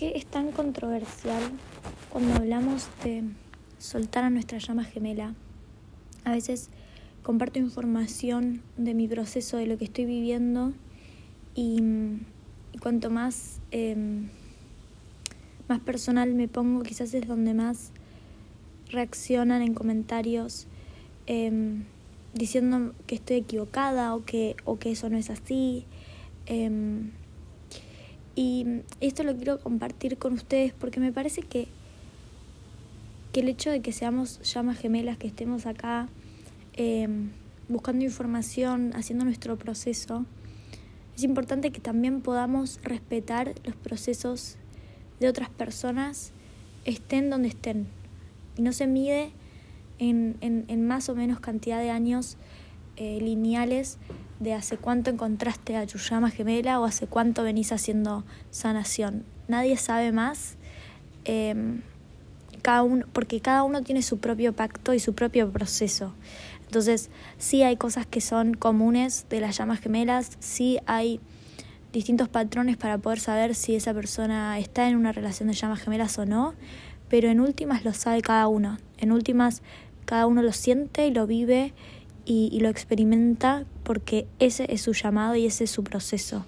qué es tan controversial cuando hablamos de soltar a nuestra llama gemela? A veces comparto información de mi proceso, de lo que estoy viviendo y, cuanto más, em, más personal me pongo, quizás es donde más reaccionan en comentarios em, diciendo que estoy equivocada o que, o que eso no es así. Em, y esto lo quiero compartir con ustedes porque me parece que, que el hecho de que seamos llamas gemelas, que estemos acá em, buscando información, haciendo nuestro proceso, es importante que también podamos respetar los procesos de otras personas, estén donde estén. Y no se mide en, en, más o menos cantidad de años eh, lineales de hace cuánto encontraste a tu llama gemela o hace cuánto venís haciendo sanación. Nadie sabe más, em, cada uno, porque cada uno tiene su propio pacto y su propio proceso. Entonces, sí hay cosas que son comunes de las llamas gemelas, sí hay distintos patrones para poder saber si esa persona está en una relación de llamas gemelas o no, pero en últimas lo sabe cada uno. En últimas, cada uno lo siente y lo vive y, lo experimenta porque ese es su llamado y ese es su proceso.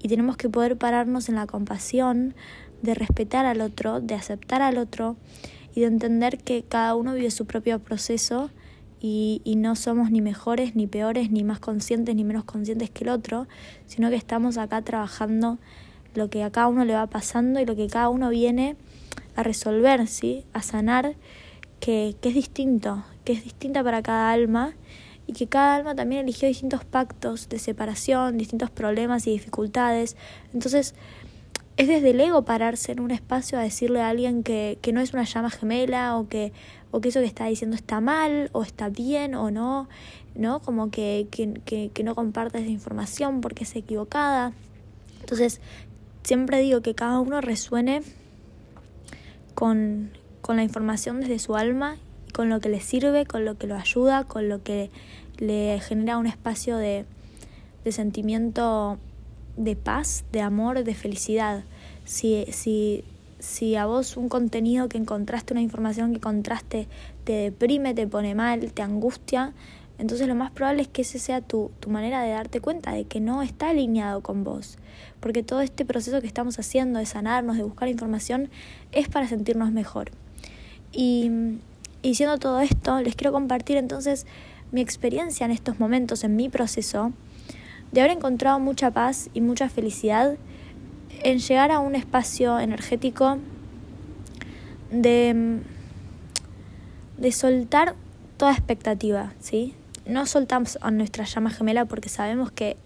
Y tenemos que poder pararnos en la compasión, de respetar al otro, de aceptar al otro y de entender que cada uno vive su propio proceso y, y, no somos ni mejores, ni peores, ni más conscientes, ni menos conscientes que el otro, sino que estamos acá trabajando lo que a cada uno le va pasando y lo que cada uno viene a resolver, ¿sí? a sanar, que, que es distinto, que es distinta para cada alma y que cada alma también eligió distintos pactos de separación, distintos problemas y dificultades. Entonces, es desde el ego pararse en un espacio a decirle a alguien que, que no es una llama gemela o que, o que eso que está diciendo está mal o está bien o no, ¿no? Como que, que, que no comparta esa información porque es equivocada. Entonces, siempre digo que cada uno resuene con, con la información desde su alma con lo que le sirve, con lo que lo ayuda, con lo que le genera un espacio de, de sentimiento de paz, de amor, de felicidad. Si, si, si a vos un contenido que encontraste, una información que encontraste, te deprime, te pone mal, te angustia, entonces lo más probable es que esa sea tu, tu manera de darte cuenta de que no está alineado con vos. Porque todo este proceso que estamos haciendo de sanarnos, de buscar información, es para sentirnos mejor. Y y diciendo todo esto, les quiero compartir entonces mi experiencia en estos momentos, en mi proceso, de haber encontrado mucha paz y mucha felicidad en llegar a un espacio energético de, de soltar toda expectativa, ¿sí? No soltamos a nuestra llama gemela porque sabemos que,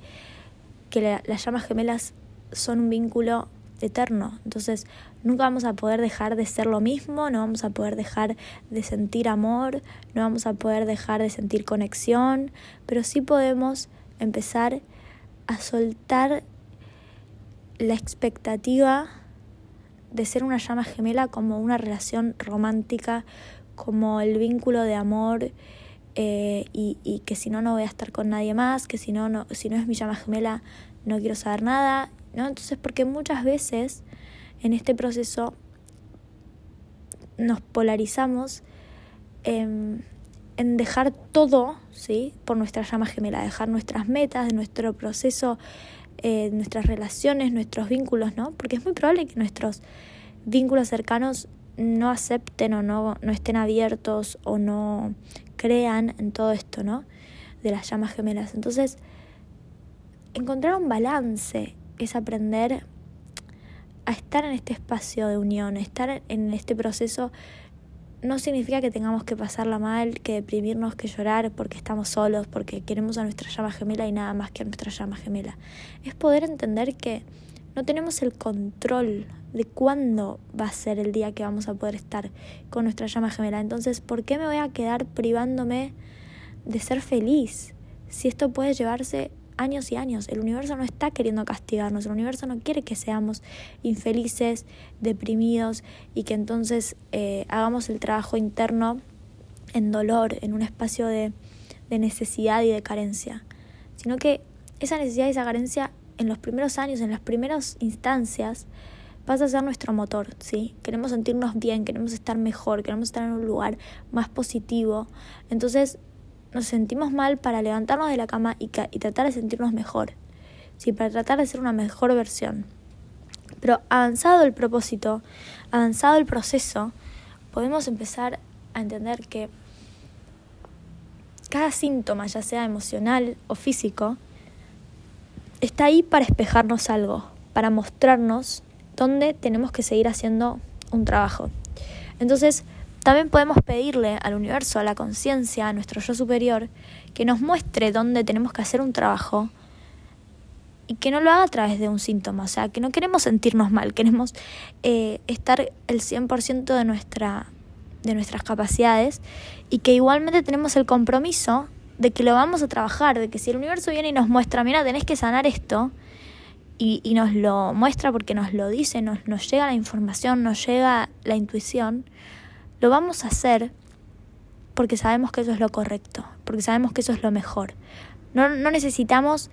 que las llamas gemelas son un vínculo eterno. Entonces, nunca vamos a poder dejar de ser lo mismo, no vamos a poder dejar de sentir amor, no vamos a poder dejar de sentir conexión, pero sí podemos empezar a soltar la expectativa de ser una llama gemela como una relación romántica, como el vínculo de amor eh, y, y, que si no no voy a estar con nadie más, que si no, no, si no es mi llama gemela no quiero saber nada ¿no? Entonces, porque muchas veces en este proceso nos polarizamos en, dejar todo, ¿sí? Por nuestra llama gemela, dejar nuestras metas, nuestro proceso, eh, nuestras relaciones, nuestros vínculos, ¿no? Porque es muy probable que nuestros vínculos cercanos no acepten o no, no estén abiertos o no crean en todo esto, ¿no? De las llamas gemelas. Entonces, encontrar un balance es aprender a estar en este espacio de unión, estar en este proceso no significa que tengamos que pasarla mal, que deprimirnos, que llorar porque estamos solos, porque queremos a nuestra llama gemela y nada más que a nuestra llama gemela. Es poder entender que no tenemos el control de cuándo va a ser el día que vamos a poder estar con nuestra llama gemela. Entonces, ¿por qué me voy a quedar privándome de ser feliz? Si esto puede llevarse años y años. El universo no está queriendo castigarnos, el universo no quiere que seamos infelices, deprimidos y que entonces eh, hagamos el trabajo interno en dolor, en un espacio de, de necesidad y de carencia, sino que esa necesidad y esa carencia en los primeros años, en las primeras instancias, pasa a ser nuestro motor, ¿sí? Queremos sentirnos bien, queremos estar mejor, queremos estar en un lugar más positivo. Entonces nos sentimos mal para levantarnos de la cama y, tratar de sentirnos mejor, ¿sí? Para tratar de ser una mejor versión. Pero avanzado el propósito, avanzado el proceso, podemos empezar a entender que cada síntoma, ya sea emocional o físico, está ahí para espejarnos algo, para mostrarnos dónde tenemos que seguir haciendo un trabajo. Entonces, también podemos pedirle al universo, a la conciencia, a nuestro yo superior, que nos muestre dónde tenemos que hacer un trabajo y que no lo haga a través de un síntoma. O sea, que no queremos sentirnos mal, queremos eh, estar el 100% de, nuestra, de nuestras capacidades y que igualmente tenemos el compromiso de que lo vamos a trabajar, de que si el universo viene y nos muestra, mira, tenés que sanar esto, y, y nos lo muestra porque nos lo dice, nos, nos llega la información, nos llega la intuición, lo vamos a hacer porque sabemos que eso es lo correcto, porque sabemos que eso es lo mejor. No, no necesitamos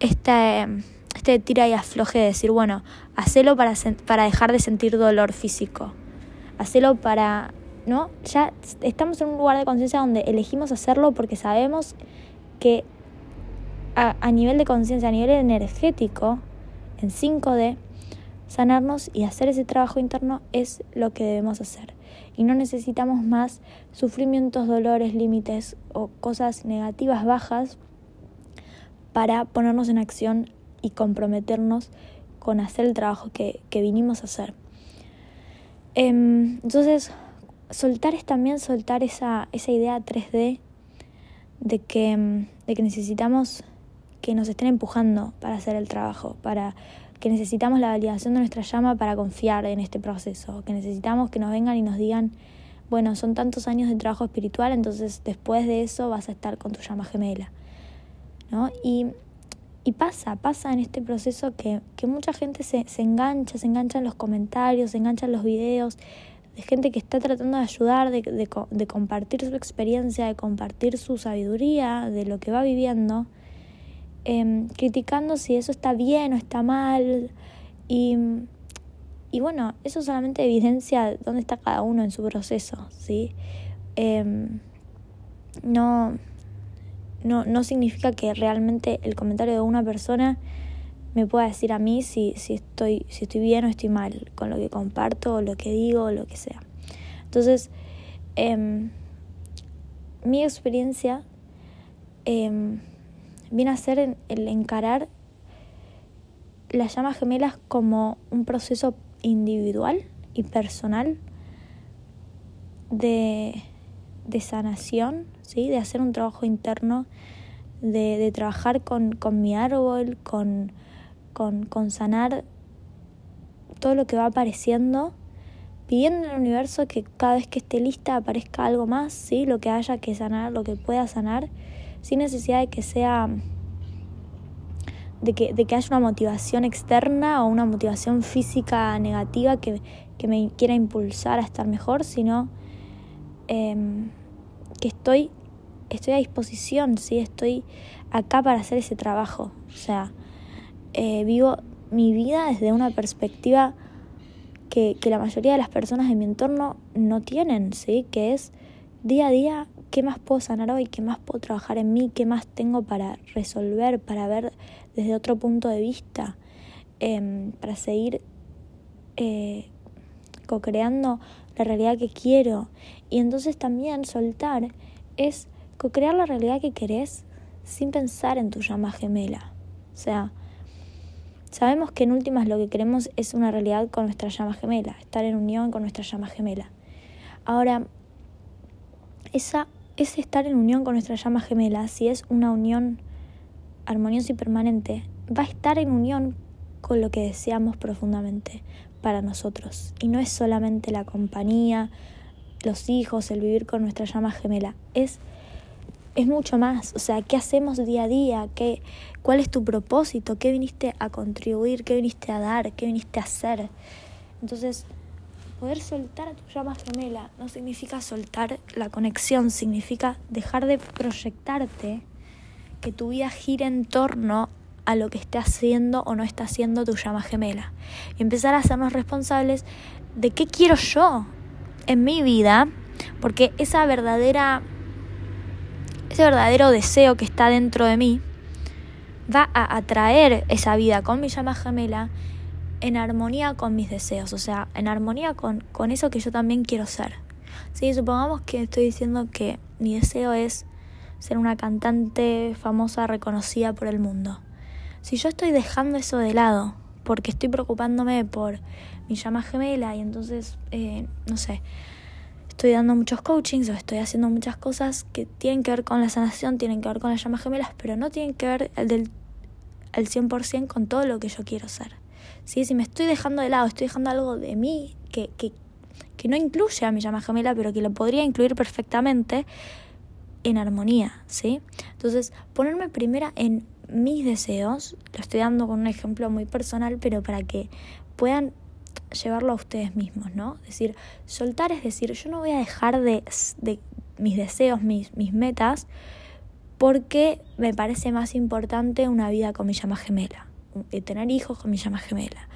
este, este tira y afloje de decir, bueno, hacelo para, para dejar de sentir dolor físico, hacelo para ¿no? Ya estamos en un lugar de conciencia donde elegimos hacerlo porque sabemos que a, a nivel de conciencia, a nivel energético, en 5D, sanarnos y hacer ese trabajo interno es lo que debemos hacer. Y no necesitamos más sufrimientos, dolores, límites o cosas negativas bajas para ponernos en acción y comprometernos con hacer el trabajo que, que vinimos a hacer. Em, entonces, soltar es también soltar esa, esa idea 3D de que, de que necesitamos que nos estén empujando para hacer el trabajo, para que necesitamos la validación de nuestra llama para confiar en este proceso, que necesitamos que nos vengan y nos digan, bueno, son tantos años de trabajo espiritual, entonces después de eso vas a estar con tu llama gemela. ¿no? Y, y pasa, pasa en este proceso que, que mucha gente se, se engancha, se engancha en los comentarios, se engancha en los videos, de gente que está tratando de ayudar, de, de, de, compartir su experiencia, de compartir su sabiduría, de lo que va viviendo, eh, criticando si eso está bien o está mal. Y, y bueno, eso solamente evidencia dónde está cada uno en su proceso, ¿sí? Eh, no, no, no significa que realmente el comentario de una persona me pueda decir a mí si, si, estoy, si estoy bien o estoy mal con lo que comparto o lo que digo o lo que sea. Entonces, eh, mi experiencia viene a ser el encarar las llamas gemelas como un proceso individual y personal de, de sanación, ¿sí? de hacer un trabajo interno, de, de trabajar con, con mi árbol, con con, con sanar todo lo que va apareciendo, pidiendo al universo que cada vez que esté lista aparezca algo más, ¿sí? lo que haya que sanar, lo que pueda sanar, sin necesidad de que sea de que, de que haya una motivación externa o una motivación física negativa que, que me quiera impulsar a estar mejor, sino em, que estoy, estoy a disposición, ¿sí? estoy acá para hacer ese trabajo. O sea, eh, vivo mi vida desde una perspectiva que, que, la mayoría de las personas de mi entorno no tienen, ¿sí? Que es día a día qué más puedo sanar hoy, qué más puedo trabajar en mí, qué más tengo para resolver, para ver desde otro punto de vista, eh, para seguir eh, co-creando la realidad que quiero. Y entonces también soltar es co-crear la realidad que querés sin pensar en tu llama gemela. O sea, Sabemos que en últimas lo que queremos es una realidad con nuestra llama gemela, estar en unión con nuestra llama gemela. Ahora, esa, ese estar en unión con nuestra llama gemela, si es una unión armoniosa y permanente, va a estar en unión con lo que deseamos profundamente para nosotros. Y no es solamente la compañía, los hijos, el vivir con nuestra llama gemela, es es mucho más. O sea, ¿qué hacemos día a día? ¿Qué, ¿Cuál es tu propósito? ¿Qué viniste a contribuir? ¿Qué viniste a dar? ¿Qué viniste a hacer? Entonces, poder soltar a tu llama gemela no significa soltar la conexión, significa dejar de proyectarte, que tu vida gire en torno a lo que esté haciendo o no está haciendo tu llama gemela. Y empezar a hacernos responsables de qué quiero yo en mi vida, porque esa verdadera ese verdadero deseo que está dentro de mí va a atraer esa vida con mi llama gemela en armonía con mis deseos, o sea, en armonía con, con eso que yo también quiero ser. ¿Sí? Supongamos que estoy diciendo que mi deseo es ser una cantante famosa, reconocida por el mundo. Si yo estoy dejando eso de lado, porque estoy preocupándome por mi llama gemela y entonces, eh, no sé, estoy dando muchos coachings o estoy haciendo muchas cosas que tienen que ver con la sanación, tienen que ver con las llamas gemelas, pero no tienen que ver el del el 100% con todo lo que yo quiero ser. ¿Sí? Si me estoy dejando de lado, estoy dejando algo de mí que, que, que no incluye a mi llama gemela, pero que lo podría incluir perfectamente en armonía, ¿sí? Entonces, ponerme primera en mis deseos, lo estoy dando con un ejemplo muy personal, pero para que puedan llevarlo a ustedes mismos, ¿no? Es decir, soltar es decir, yo no voy a dejar de, de mis deseos, mis, mis metas, porque me parece más importante una vida con mi llama gemela, tener hijos con mi llama gemela,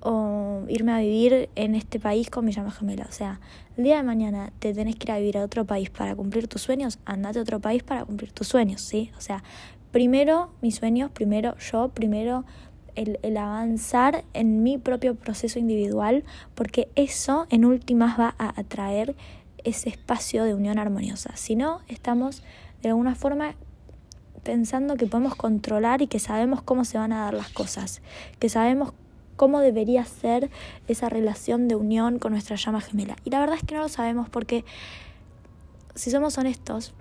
o irme a vivir en este país con mi llama gemela. O sea, el día de mañana te tenés que ir a vivir a otro país para cumplir tus sueños, andate a otro país para cumplir tus sueños, ¿sí? O sea, primero mis sueños, primero yo, primero el, avanzar en mi propio proceso individual, porque eso en últimas va a atraer ese espacio de unión armoniosa. Si no, estamos de alguna forma pensando que podemos controlar y que sabemos cómo se van a dar las cosas, que sabemos cómo debería ser esa relación de unión con nuestra llama gemela. Y la verdad es que no lo sabemos porque, si somos honestos,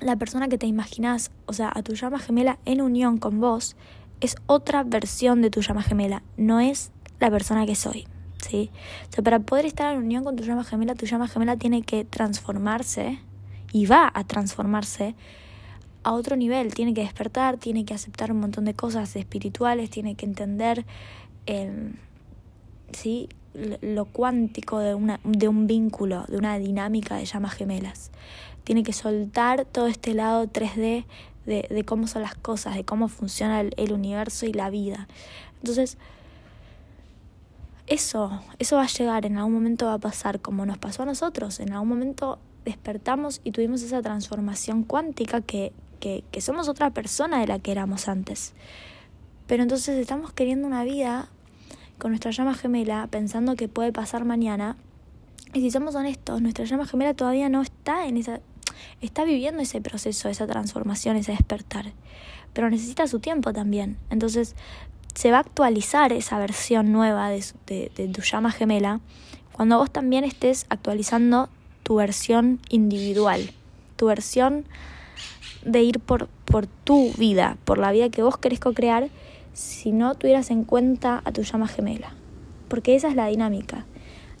la persona que te imaginas, o sea, a tu llama gemela en unión con vos, es otra versión de tu llama gemela, no es la persona que soy. ¿sí? O sea, para poder estar en unión con tu llama gemela, tu llama gemela tiene que transformarse y va a transformarse a otro nivel, tiene que despertar, tiene que aceptar un montón de cosas espirituales, tiene que entender em, ¿sí? lo cuántico de, una, de un vínculo, de una dinámica de llamas gemelas. Tiene que soltar todo este lado 3D de, de cómo son las cosas, de cómo funciona el, universo y la vida. Entonces, eso, eso va a llegar, en algún momento va a pasar como nos pasó a nosotros, en algún momento despertamos y tuvimos esa transformación cuántica que, que, somos otra persona de la que éramos antes. Pero entonces estamos queriendo una vida con nuestra llama gemela, pensando que puede pasar mañana. Y si somos honestos, nuestra llama gemela todavía no está en esa está viviendo ese proceso, esa transformación, ese despertar, pero necesita su tiempo también. Entonces se va a actualizar esa versión nueva de, tu llama gemela cuando vos también estés actualizando tu versión individual, tu versión de ir por, por tu vida, por la vida que vos querés co-crear, si no tuvieras en cuenta a tu llama gemela. Porque esa es la dinámica.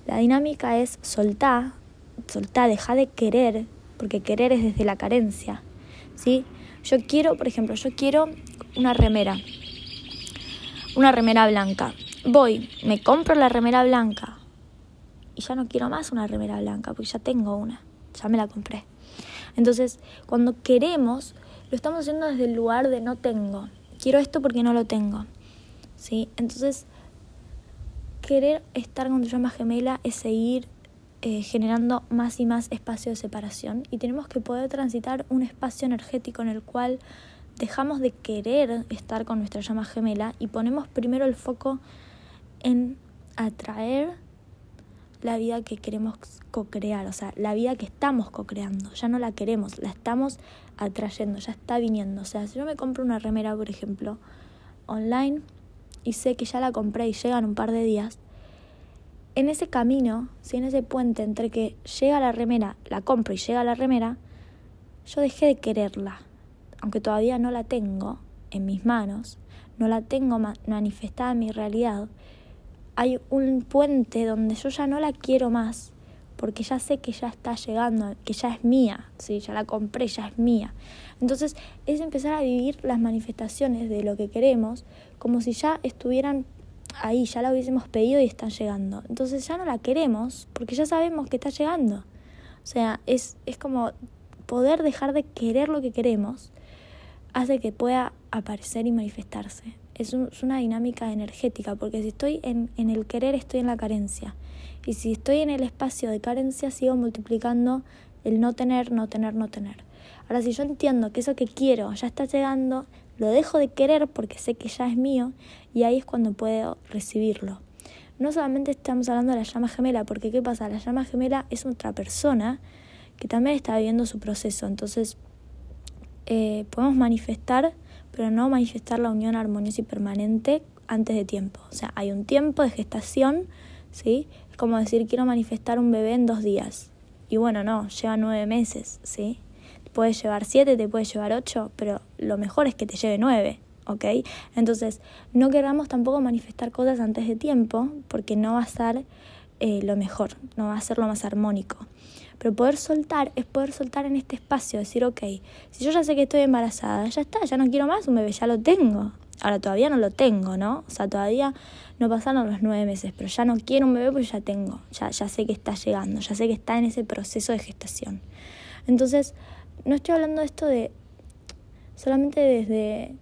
La dinámica es soltar, soltar, deja de querer porque querer es desde la carencia, ¿sí? Yo quiero, por ejemplo, yo quiero una remera, una remera blanca. Voy, me compro la remera blanca y ya no quiero más una remera blanca porque ya tengo una, ya me la compré. Entonces, cuando queremos, lo estamos haciendo desde el lugar de no tengo. Quiero esto porque no lo tengo. ¿Sí? Entonces, querer estar con tu llama gemela es seguir eh, generando más y más espacio de separación y tenemos que poder transitar un espacio energético en el cual dejamos de querer estar con nuestra llama gemela y ponemos primero el foco en atraer la vida que queremos co-crear, o sea, la vida que estamos co-creando, ya no la queremos, la estamos atrayendo, ya está viniendo. O sea, si yo me compro una remera, por ejemplo, online y sé que ya la compré y llega en un par de días, en ese camino, si en ese puente entre que llega la remera, la compro y llega la remera, yo dejé de quererla, aunque todavía no la tengo en mis manos, no la tengo manifestada en mi realidad, hay un puente donde yo ya no la quiero más, porque ya sé que ya está llegando, que ya es mía, ¿sí? ya la compré, ya es mía. Entonces es empezar a vivir las manifestaciones de lo que queremos como si ya estuvieran ahí, ya la hubiésemos pedido y están llegando. Entonces ya no la queremos porque ya sabemos que está llegando. O sea, es, es como poder dejar de querer lo que queremos, hace que pueda aparecer y manifestarse. Es, una dinámica energética, porque si estoy en, en el querer, estoy en la carencia. Y si estoy en el espacio de carencia, sigo multiplicando el no tener, no tener, no tener. Ahora, si yo entiendo que eso que quiero ya está llegando, lo dejo de querer porque sé que ya es mío y ahí es cuando puedo recibirlo. No solamente estamos hablando de la llama gemela, porque ¿qué pasa? La llama gemela es otra persona que también está viviendo su proceso. Entonces, eh, podemos manifestar, pero no manifestar la unión armoniosa y permanente antes de tiempo. O sea, hay un tiempo de gestación, ¿sí? Es como decir, quiero manifestar un bebé en dos días. Y bueno, no, lleva nueve meses, ¿sí? Te puede llevar siete, te puede llevar ocho, pero lo mejor es que te lleve nueve, ¿ok? Entonces, no queramos tampoco manifestar cosas antes de tiempo, porque no va a ser eh, lo mejor, no va a ser lo más armónico. Pero poder soltar es poder soltar en este espacio, decir, ok, si yo ya sé que estoy embarazada, ya está, ya no quiero más un bebé, ya lo tengo. Ahora todavía no lo tengo, ¿no? O sea, todavía no pasaron los nueve meses, pero ya no quiero un bebé porque ya tengo, ya, ya sé que está llegando, ya sé que está en ese proceso de gestación. Entonces, no estoy hablando de esto de solamente desde,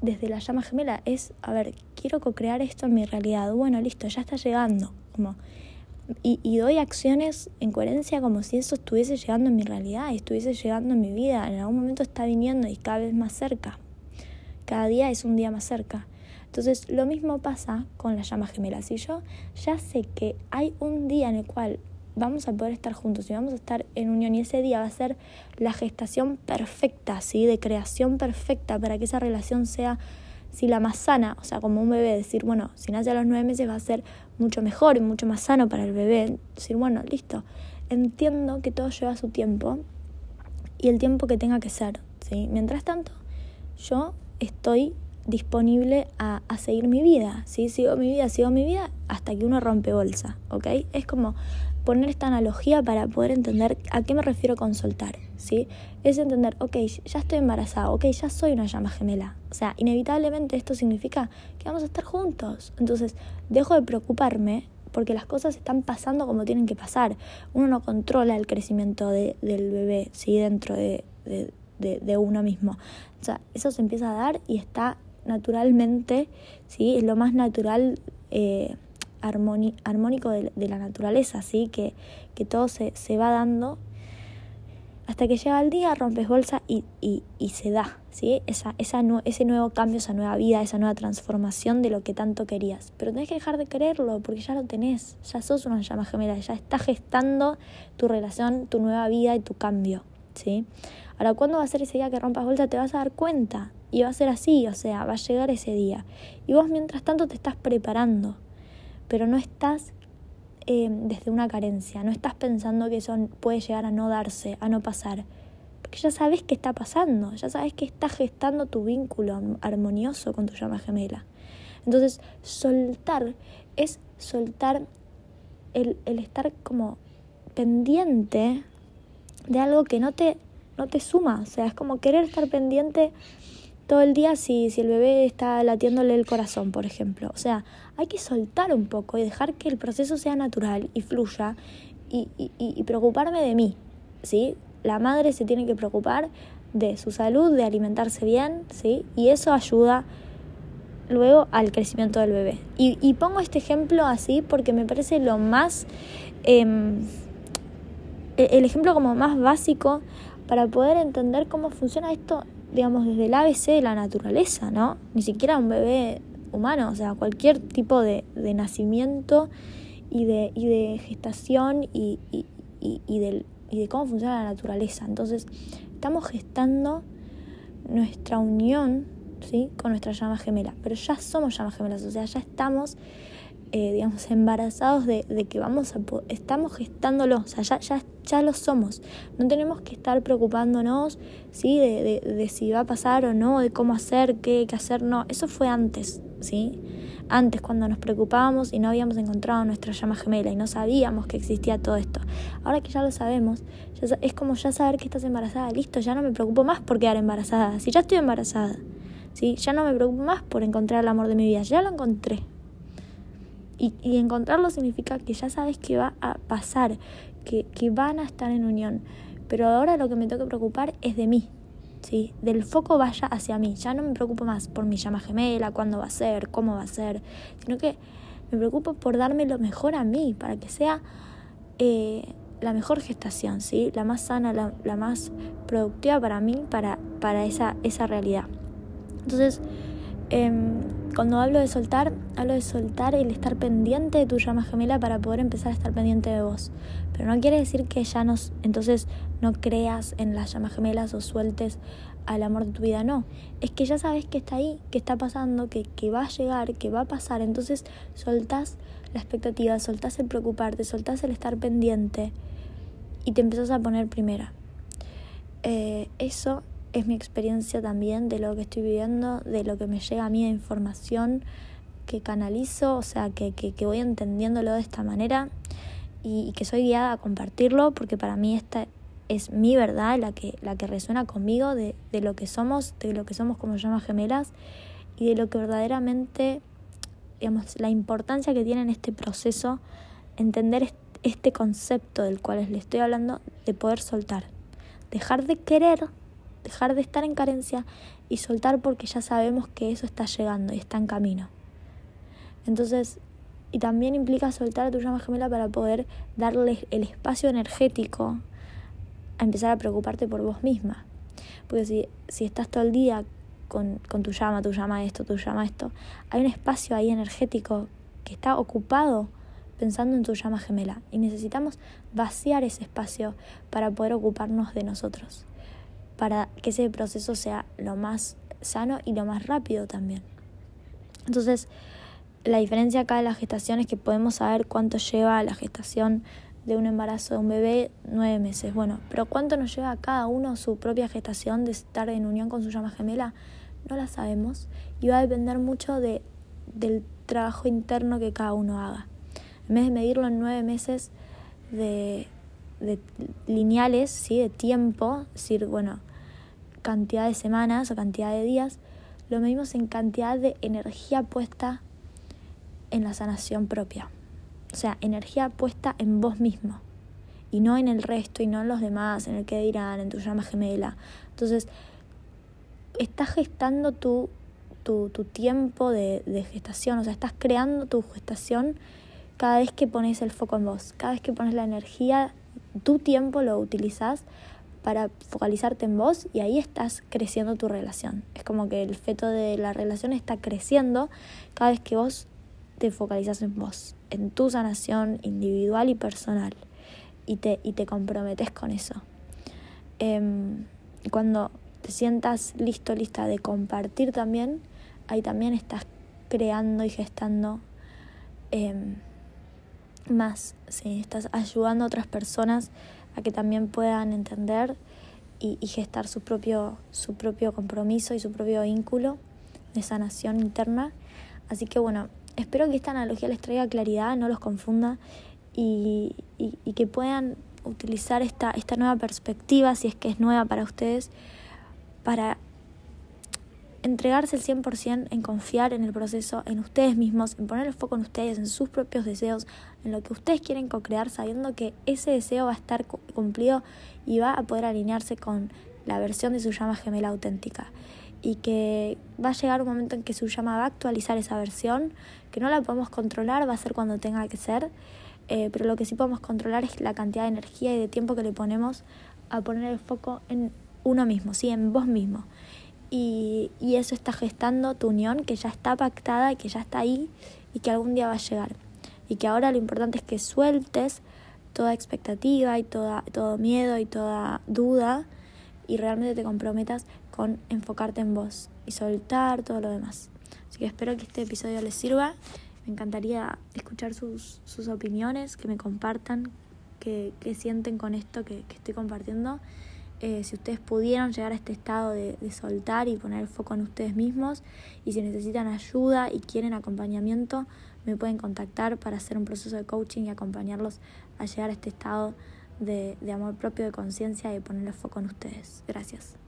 desde la llama gemela, es, a ver, quiero co-crear esto en mi realidad. Bueno, listo, ya está llegando. Como y, doy acciones en coherencia como si eso estuviese llegando en mi realidad, estuviese llegando en mi vida, en algún momento está viniendo y cada vez más cerca. Cada día es un día más cerca. Entonces lo mismo pasa con la llama gemela. Si yo ya sé que hay un día en el cual vamos a poder estar juntos y vamos a estar en unión y ese día va a ser la gestación perfecta, ¿sí? de creación perfecta para que esa relación sea si la más sana, o sea, como un bebé, decir, bueno, si nace a los nueve meses va a ser mucho mejor y mucho más sano para el bebé. Decir, bueno, listo, entiendo que todo lleva su tiempo y el tiempo que tenga que ser. ¿sí? Mientras tanto, yo estoy disponible a, a, seguir mi vida, ¿sí? Sigo mi vida, sigo mi vida hasta que uno rompe bolsa, ¿ok? Es como poner esta analogía para poder entender a qué me refiero con soltar, ¿sí? Es entender, ok, ya estoy embarazada, ok, ya soy una llama gemela. O sea, inevitablemente esto significa que vamos a estar juntos. Entonces, dejo de preocuparme porque las cosas están pasando como tienen que pasar. Uno no controla el crecimiento de, del bebé, ¿sí? Dentro de, de, de, uno mismo. O sea, eso se empieza a dar y está naturalmente, ¿sí? Es lo más natural, eh, armónico de, la naturaleza, ¿sí? Que, que todo se, se va dando hasta que llega el día, rompes bolsa y, y, y se da, ¿sí? Esa, esa, ese nuevo cambio, esa nueva vida, esa nueva transformación de lo que tanto querías. Pero tenés que dejar de quererlo porque ya lo tenés, ya sos una llama gemela, ya está gestando tu relación, tu nueva vida y tu cambio, ¿sí? Ahora, ¿cuándo va a ser ese día que rompas bolsa? Te vas a dar cuenta y va a ser así, o sea, va a llegar ese día. Y vos mientras tanto te estás preparando, pero no estás eh, desde una carencia, no estás pensando que eso puede llegar a no darse, a no pasar. Porque ya sabes que está pasando, ya sabes que está gestando tu vínculo armonioso con tu llama gemela. Entonces, soltar es soltar el, el estar como pendiente de algo que no te, no te suma. O sea, es como querer estar pendiente todo el día si, si el bebé está latiéndole el corazón, por ejemplo. O sea, hay que soltar un poco y dejar que el proceso sea natural y fluya y, y, y preocuparme de mí, ¿sí? La madre se tiene que preocupar de su salud, de alimentarse bien, ¿sí? Y eso ayuda luego al crecimiento del bebé. Y, y pongo este ejemplo así porque me parece lo más... Em, e, el ejemplo como más básico para poder entender cómo funciona esto digamos, desde el ABC de la naturaleza, ¿no? Ni siquiera un bebé humano, o sea, cualquier tipo de, de nacimiento y de, y de gestación y, y, y, del, y de cómo funciona la naturaleza. Entonces, estamos gestando nuestra unión, ¿sí? Con nuestra llama gemela, pero ya somos llamas gemelas, o sea, ya estamos eh, digamos, embarazados de, que vamos a estamos gestándolo, o sea, ya, ya, ya lo somos. No tenemos que estar preocupándonos ¿sí? De, de, de, si va a pasar o no, de cómo hacer, qué, qué hacer, no. Eso fue antes, ¿sí? Antes, cuando nos preocupábamos y no habíamos encontrado nuestra llama gemela y no sabíamos que existía todo esto. Ahora que ya lo sabemos, ya, es como ya saber que estás embarazada. Listo, ya no me preocupo más por quedar embarazada. Si ya estoy embarazada, ¿sí? Ya no me preocupo más por encontrar el amor de mi vida. Ya lo encontré. Y, y, encontrarlo significa que ya sabes que va a pasar, que, que van a estar en unión. Pero ahora lo que me tengo que preocupar es de mí, ¿sí? Del foco vaya hacia mí. Ya no me preocupo más por mi llama gemela, cuándo va a ser, cómo va a ser, sino que me preocupo por darme lo mejor a mí, para que sea eh, la mejor gestación, ¿sí? La más sana, la, la más productiva para mí, para, para esa, esa realidad. Entonces, em, cuando hablo de soltar, hablo de soltar el estar pendiente de tu llama gemela para poder empezar a estar pendiente de vos. Pero no quiere decir que ya nos, entonces no creas en las llamas gemelas o sueltes al amor de tu vida, no. Es que ya sabes que está ahí, que está pasando, que, que va a llegar, que va a pasar. Entonces soltás la expectativa, soltás el preocuparte, soltás el estar pendiente y te empezás a poner primera. Eh, eso es mi experiencia también de lo que estoy viviendo, de lo que me llega a mí de información que canalizo, o sea, que, que, voy entendiéndolo de esta manera y, que soy guiada a compartirlo, porque para mí esta es mi verdad, la que, la que resuena conmigo de, de lo que somos, de lo que somos como llamas gemelas y de lo que verdaderamente, digamos, la importancia que tiene en este proceso entender este concepto del cual les estoy hablando de poder soltar, dejar de querer dejar de estar en carencia y soltar porque ya sabemos que eso está llegando y está en camino. Entonces, y también implica soltar a tu llama gemela para poder darle el espacio energético a empezar a preocuparte por vos misma. Porque si, si estás todo el día con, con tu llama, tu llama esto, tu llama esto, hay un espacio ahí energético que está ocupado pensando en tu llama gemela y necesitamos vaciar ese espacio para poder ocuparnos de nosotros para que ese proceso sea lo más sano y lo más rápido también. Entonces, la diferencia acá de la gestación es que podemos saber cuánto lleva la gestación de un embarazo de un bebé, nueve meses. Bueno, pero cuánto nos lleva a cada uno su propia gestación de estar en unión con su llama gemela, no la sabemos y va a depender mucho de, del trabajo interno que cada uno haga. En vez de medirlo en nueve meses de, de lineales, ¿sí? de tiempo, decir, bueno, cantidad de semanas o cantidad de días, lo medimos en cantidad de energía puesta en la sanación propia. O sea, energía puesta en vos mismo y no en el resto y no en los demás, en el que dirán, en tu llama gemela. Entonces, estás gestando tu, tu, tu tiempo de, de, gestación, o sea, estás creando tu gestación cada vez que pones el foco en vos, cada vez que pones la energía, tu tiempo lo utilizas para focalizarte en vos y ahí estás creciendo tu relación. Es como que el feto de la relación está creciendo cada vez que vos te focalizas en vos, en tu sanación individual y personal y te, y te comprometes con eso. Em, cuando te sientas listo, lista de compartir también, ahí también estás creando y gestando em, más, ¿sí? estás ayudando a otras personas a que también puedan entender y, gestar su propio, su propio compromiso y su propio vínculo de sanación interna. Así que bueno, espero que esta analogía les traiga claridad, no los confunda y, y que puedan utilizar esta, esta nueva perspectiva, si es que es nueva para ustedes, para entregarse el 100% en confiar en el proceso, en ustedes mismos, en poner el foco en ustedes, en sus propios deseos, en lo que ustedes quieren co-crear, sabiendo que ese deseo va a estar cumplido y va a poder alinearse con la versión de su llama gemela auténtica. Y que va a llegar un momento en que su llama va a actualizar esa versión, que no la podemos controlar, va a ser cuando tenga que ser, eh, pero lo que sí podemos controlar es la cantidad de energía y de tiempo que le ponemos a poner el foco en uno mismo, ¿sí? en vos mismo y, y eso está gestando tu unión que ya está pactada que ya está ahí y que algún día va a llegar. Y que ahora lo importante es que sueltes toda expectativa y toda, todo miedo y toda duda y realmente te comprometas con enfocarte en vos y soltar todo lo demás. Así que espero que este episodio les sirva. Me encantaría escuchar sus, sus opiniones, que me compartan qué, qué sienten con esto que, que estoy compartiendo. Eh, si ustedes pudieron llegar a este estado de, de, soltar y poner foco en ustedes mismos y si necesitan ayuda y quieren acompañamiento, me pueden contactar para hacer un proceso de coaching y acompañarlos a llegar a este estado de, de amor propio, de conciencia y poner el foco en ustedes. Gracias.